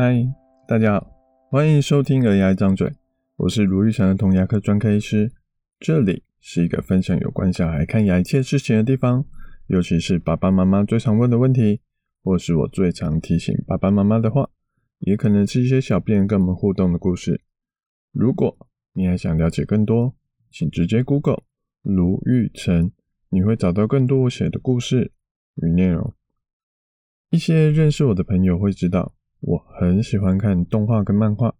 嗨，大家好，欢迎收听《儿牙一张嘴》，我是卢玉成的童牙科专科医师。这里是一个分享有关小孩看牙一切事情的地方，尤其是爸爸妈妈最常问的问题，或是我最常提醒爸爸妈妈的话，也可能是一些小编跟我们互动的故事。如果你还想了解更多，请直接 Google 卢玉成，你会找到更多我写的故事与内容。一些认识我的朋友会知道。我很喜欢看动画跟漫画，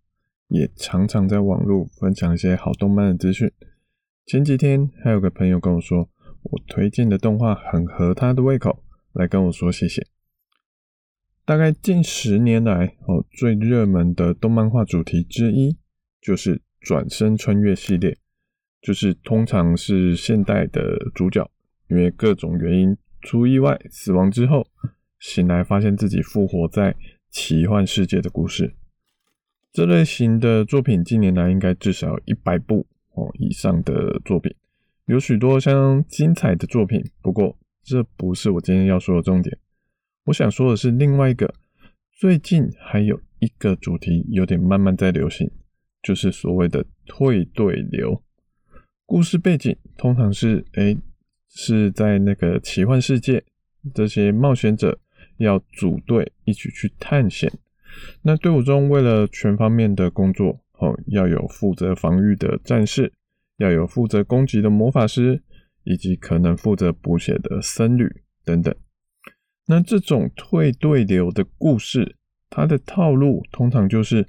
也常常在网络分享一些好动漫的资讯。前几天还有个朋友跟我说，我推荐的动画很合他的胃口，来跟我说谢谢。大概近十年来，哦，最热门的动漫画主题之一就是转身穿越系列，就是通常是现代的主角，因为各种原因出意外死亡之后，醒来发现自己复活在。奇幻世界的故事，这类型的作品近年来应该至少一百部哦以上的作品，有许多相当精彩的作品。不过，这不是我今天要说的重点。我想说的是另外一个，最近还有一个主题有点慢慢在流行，就是所谓的退队流。故事背景通常是，诶，是在那个奇幻世界，这些冒险者。要组队一起去探险。那队伍中为了全方面的工作，哦，要有负责防御的战士，要有负责攻击的魔法师，以及可能负责补血的僧侣等等。那这种退队流的故事，它的套路通常就是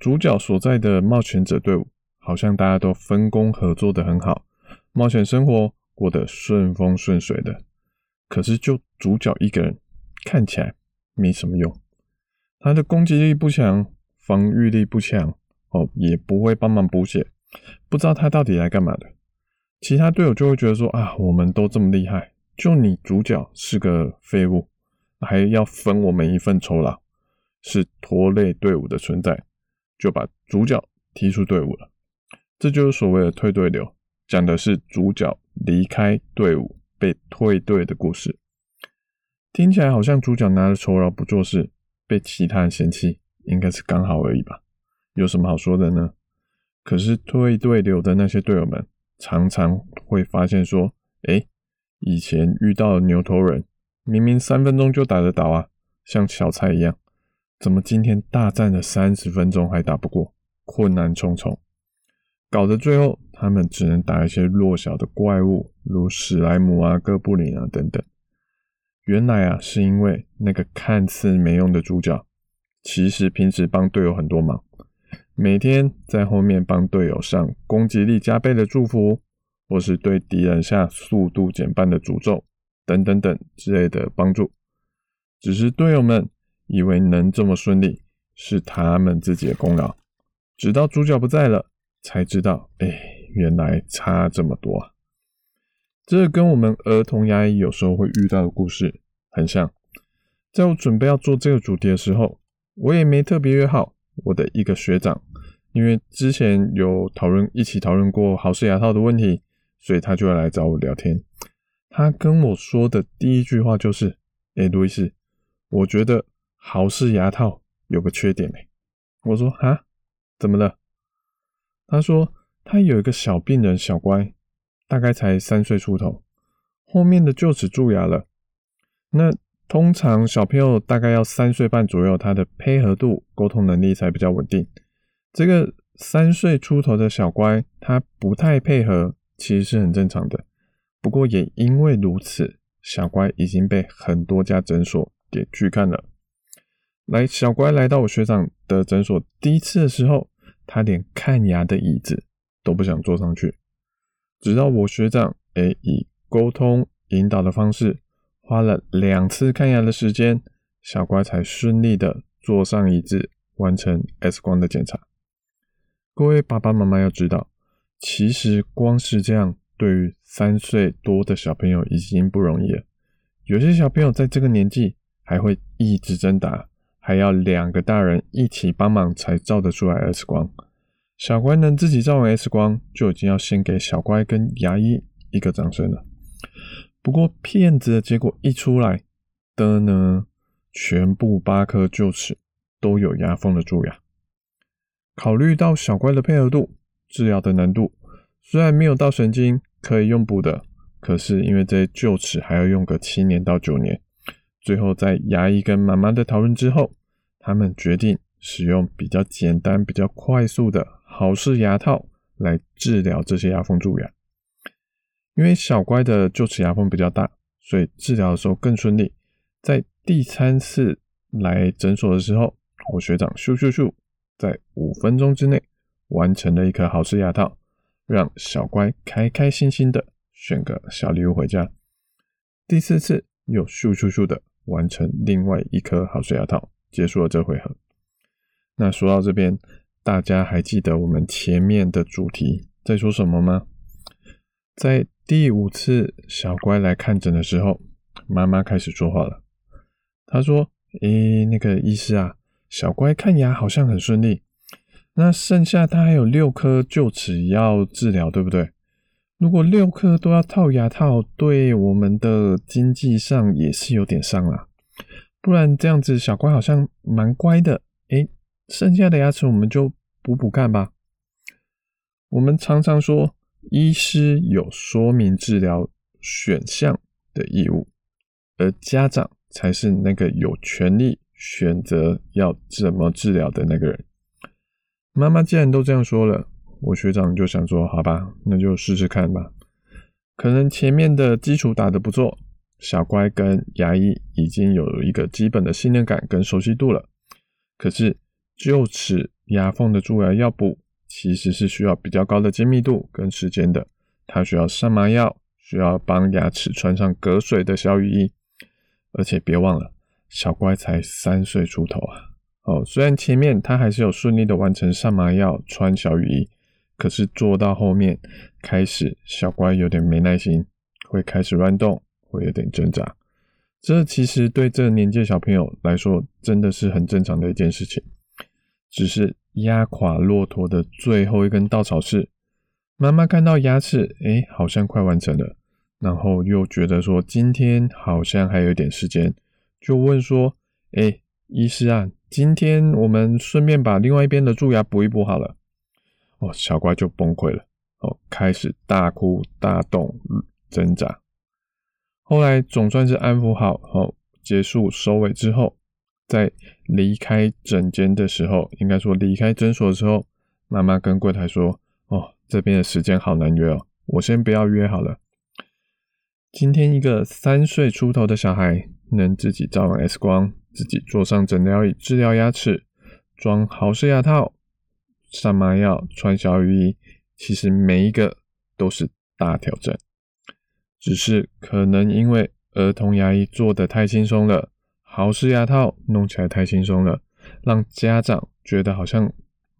主角所在的冒险者队伍，好像大家都分工合作得很好，冒险生活过得顺风顺水的。可是就主角一个人。看起来没什么用，他的攻击力不强，防御力不强，哦，也不会帮忙补血，不知道他到底来干嘛的。其他队友就会觉得说啊，我们都这么厉害，就你主角是个废物，还要分我们一份酬劳，是拖累队伍的存在，就把主角踢出队伍了。这就是所谓的退队流，讲的是主角离开队伍被退队的故事。听起来好像主角拿着酬劳不做事，被其他人嫌弃，应该是刚好而已吧？有什么好说的呢？可是退队流的那些队友们，常常会发现说：“诶，以前遇到的牛头人，明明三分钟就打得倒啊，像小菜一样，怎么今天大战了三十分钟还打不过，困难重重，搞得最后他们只能打一些弱小的怪物，如史莱姆啊、哥布林啊等等。”原来啊，是因为那个看似没用的主角，其实平时帮队友很多忙，每天在后面帮队友上攻击力加倍的祝福，或是对敌人下速度减半的诅咒，等等等之类的帮助。只是队友们以为能这么顺利，是他们自己的功劳，直到主角不在了，才知道，哎，原来差这么多啊。这跟我们儿童牙医有时候会遇到的故事很像。在我准备要做这个主题的时候，我也没特别约好我的一个学长，因为之前有讨论一起讨论过豪氏牙套的问题，所以他就要来找我聊天。他跟我说的第一句话就是：“诶，路易斯，我觉得豪氏牙套有个缺点诶。”我说：“哈，怎么了？”他说：“他有一个小病人小乖。”大概才三岁出头，后面的就齿蛀牙了。那通常小朋友大概要三岁半左右，他的配合度、沟通能力才比较稳定。这个三岁出头的小乖，他不太配合，其实是很正常的。不过也因为如此，小乖已经被很多家诊所给拒看了。来，小乖来到我学长的诊所第一次的时候，他连看牙的椅子都不想坐上去。直到我学长诶以沟通引导的方式，花了两次看牙的时间，小乖才顺利的坐上椅子，完成 X 光的检查。各位爸爸妈妈要知道，其实光是这样，对于三岁多的小朋友已经不容易了。有些小朋友在这个年纪还会一直挣扎，还要两个大人一起帮忙才照得出来 X 光。小乖能自己照完 X 光，就已经要先给小乖跟牙医一个掌声了。不过骗子的结果一出来的呢，全部八颗臼齿都有牙缝的蛀牙。考虑到小乖的配合度，治疗的难度，虽然没有到神经可以用补的，可是因为这些臼齿还要用个七年到九年，最后在牙医跟妈妈的讨论之后，他们决定使用比较简单、比较快速的豪氏牙套来治疗这些牙缝蛀牙。因为小乖的臼齿牙缝比较大，所以治疗的时候更顺利。在第三次来诊所的时候，我学长咻咻咻。在五分钟之内完成了一颗豪氏牙套，让小乖开开心心的选个小礼物回家。第四次又咻咻咻的完成另外一颗豪氏牙套，结束了这回合。那说到这边，大家还记得我们前面的主题在说什么吗？在第五次小乖来看诊的时候，妈妈开始说话了。她说：“诶，那个医师啊。”小乖看牙好像很顺利，那剩下他还有六颗臼齿要治疗，对不对？如果六颗都要套牙套，对我们的经济上也是有点伤啦。不然这样子，小乖好像蛮乖的，剩下的牙齿我们就补补看吧。我们常常说，医师有说明治疗选项的义务，而家长才是那个有权利。选择要怎么治疗的那个人，妈妈既然都这样说了，我学长就想说，好吧，那就试试看吧。可能前面的基础打得不错，小乖跟牙医已经有一个基本的信任感跟熟悉度了。可是臼齿牙缝的蛀牙要补，其实是需要比较高的精密度跟时间的。它需要上麻药，需要帮牙齿穿上隔水的小雨衣，而且别忘了。小乖才三岁出头啊！哦，虽然前面他还是有顺利的完成上麻药、穿小雨衣，可是做到后面开始，小乖有点没耐心，会开始乱动，会有点挣扎。这其实对这年纪小朋友来说，真的是很正常的一件事情。只是压垮骆驼的最后一根稻草是，妈妈看到牙齿，诶，好像快完成了，然后又觉得说今天好像还有一点时间。就问说：“哎、医师啊，今天我们顺便把另外一边的蛀牙补一补好了。”哦，小乖就崩溃了，哦，开始大哭大动挣扎。后来总算是安抚好，哦，结束收尾之后，在离开诊间的时候，应该说离开诊所的时候，妈妈跟柜台说：“哦，这边的时间好难约哦，我先不要约好了。”今天一个三岁出头的小孩。能自己照完 X 光，自己坐上诊疗椅治疗牙齿，装豪氏牙套，上麻药，穿小雨衣，其实每一个都是大挑战。只是可能因为儿童牙医做的太轻松了，豪氏牙套弄起来太轻松了，让家长觉得好像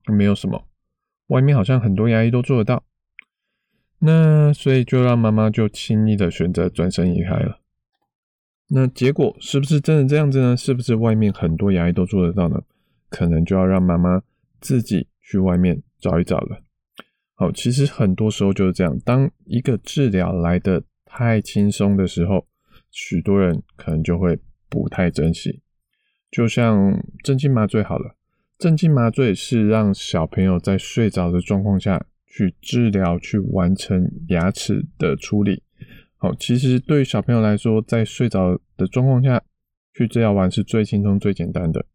没有什么，外面好像很多牙医都做得到，那所以就让妈妈就轻易的选择转身离开了。那结果是不是真的这样子呢？是不是外面很多牙医都做得到呢？可能就要让妈妈自己去外面找一找了。好，其实很多时候就是这样，当一个治疗来得太轻松的时候，许多人可能就会不太珍惜。就像镇静麻醉好了，镇静麻醉是让小朋友在睡着的状况下去治疗，去完成牙齿的处理。好，其实对于小朋友来说，在睡着的状况下去治疗完是最轻松、最简单的。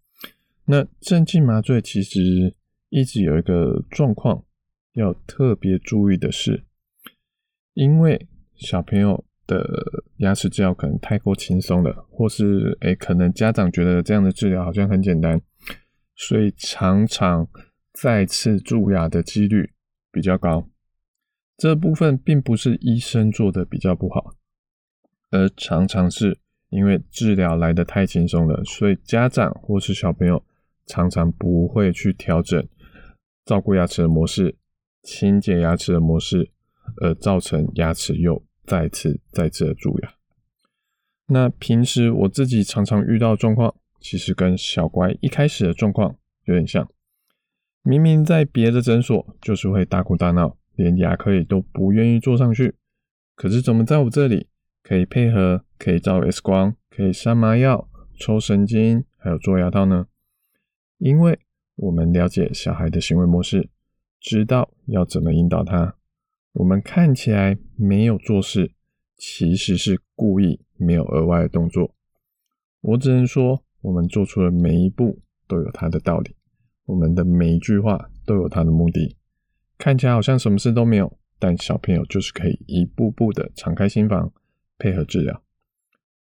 那镇静麻醉其实一直有一个状况要特别注意的是，因为小朋友的牙齿治疗可能太过轻松了，或是诶，可能家长觉得这样的治疗好像很简单，所以常常再次蛀牙的几率比较高。这部分并不是医生做的比较不好，而常常是因为治疗来得太轻松了，所以家长或是小朋友常常不会去调整照顾牙齿的模式、清洁牙齿的模式，而造成牙齿又再次再次的蛀牙。那平时我自己常常遇到状况，其实跟小乖一开始的状况有点像，明明在别的诊所就是会大哭大闹。连牙科也都不愿意坐上去，可是怎么在我这里可以配合，可以照 X 光，可以上麻药、抽神经，还有做牙套呢？因为我们了解小孩的行为模式，知道要怎么引导他。我们看起来没有做事，其实是故意没有额外的动作。我只能说，我们做出的每一步都有它的道理，我们的每一句话都有它的目的。看起来好像什么事都没有，但小朋友就是可以一步步的敞开心房，配合治疗。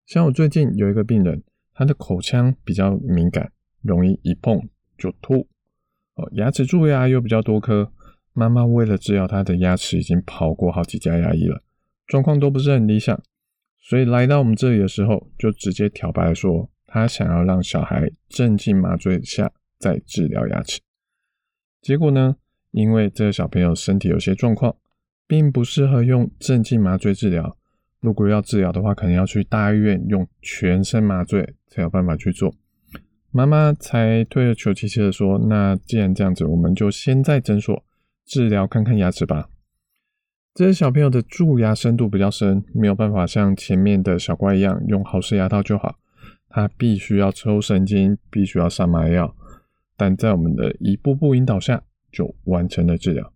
像我最近有一个病人，他的口腔比较敏感，容易一碰就吐。哦，牙齿蛀牙又比较多颗。妈妈为了治疗他的牙齿，已经跑过好几家牙医了，状况都不是很理想，所以来到我们这里的时候，就直接挑白说，他想要让小孩镇静麻醉下再治疗牙齿。结果呢，因为这个小朋友身体有些状况，并不适合用镇静麻醉治疗。如果要治疗的话，可能要去大医院用全身麻醉才有办法去做。妈妈才退而求其次的说，那既然这样子，我们就先在诊所。治疗看看牙齿吧。这些小朋友的蛀牙深度比较深，没有办法像前面的小怪一样用好式牙套就好。他必须要抽神经，必须要上麻药。但在我们的一步步引导下，就完成了治疗。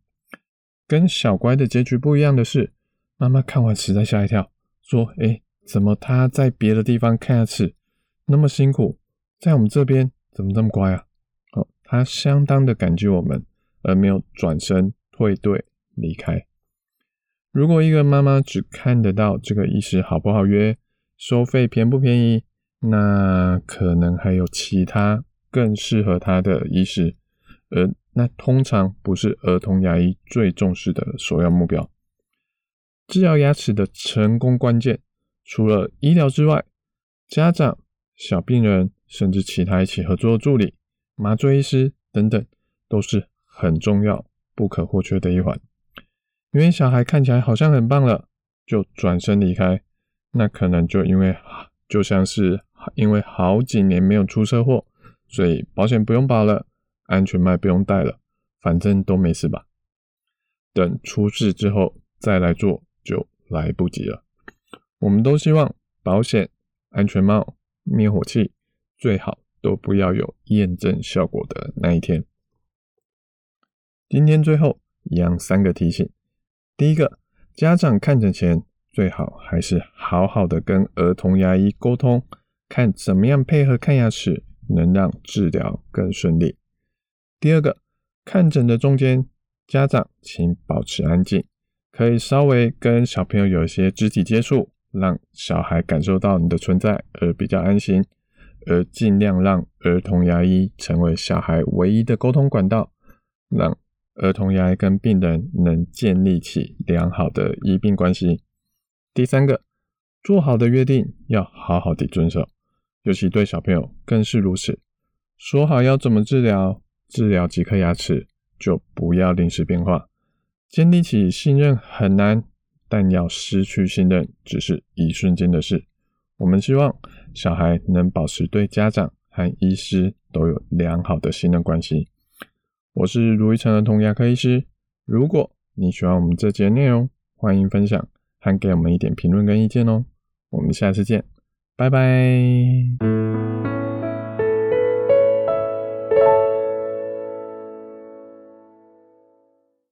跟小乖的结局不一样的是，妈妈看完实在吓一跳，说：“诶，怎么他在别的地方看牙齿那么辛苦，在我们这边怎么这么乖啊？”哦，他相当的感激我们。而没有转身退队离开。如果一个妈妈只看得到这个医师好不好约，收费便不便宜，那可能还有其他更适合她的医师，而那通常不是儿童牙医最重视的首要目标。治疗牙齿的成功关键，除了医疗之外，家长、小病人，甚至其他一起合作的助理、麻醉医师等等，都是。很重要、不可或缺的一环，因为小孩看起来好像很棒了，就转身离开，那可能就因为就像是因为好几年没有出车祸，所以保险不用保了，安全帽不用戴了，反正都没事吧。等出事之后再来做就来不及了。我们都希望保险、安全帽、灭火器最好都不要有验证效果的那一天。今天最后一样三个提醒：第一个，家长看诊前最好还是好好的跟儿童牙医沟通，看怎么样配合看牙齿，能让治疗更顺利。第二个，看诊的中间，家长请保持安静，可以稍微跟小朋友有一些肢体接触，让小孩感受到你的存在而比较安心，而尽量让儿童牙医成为小孩唯一的沟通管道，让。儿童牙医跟病人能建立起良好的医病关系。第三个，做好的约定要好好的遵守，尤其对小朋友更是如此。说好要怎么治疗，治疗几颗牙齿，就不要临时变化。建立起信任很难，但要失去信任只是一瞬间的事。我们希望小孩能保持对家长和医师都有良好的信任关系。我是如意成儿童牙科医师。如果你喜欢我们这节内容，欢迎分享和给我们一点评论跟意见哦。我们下次见，拜拜。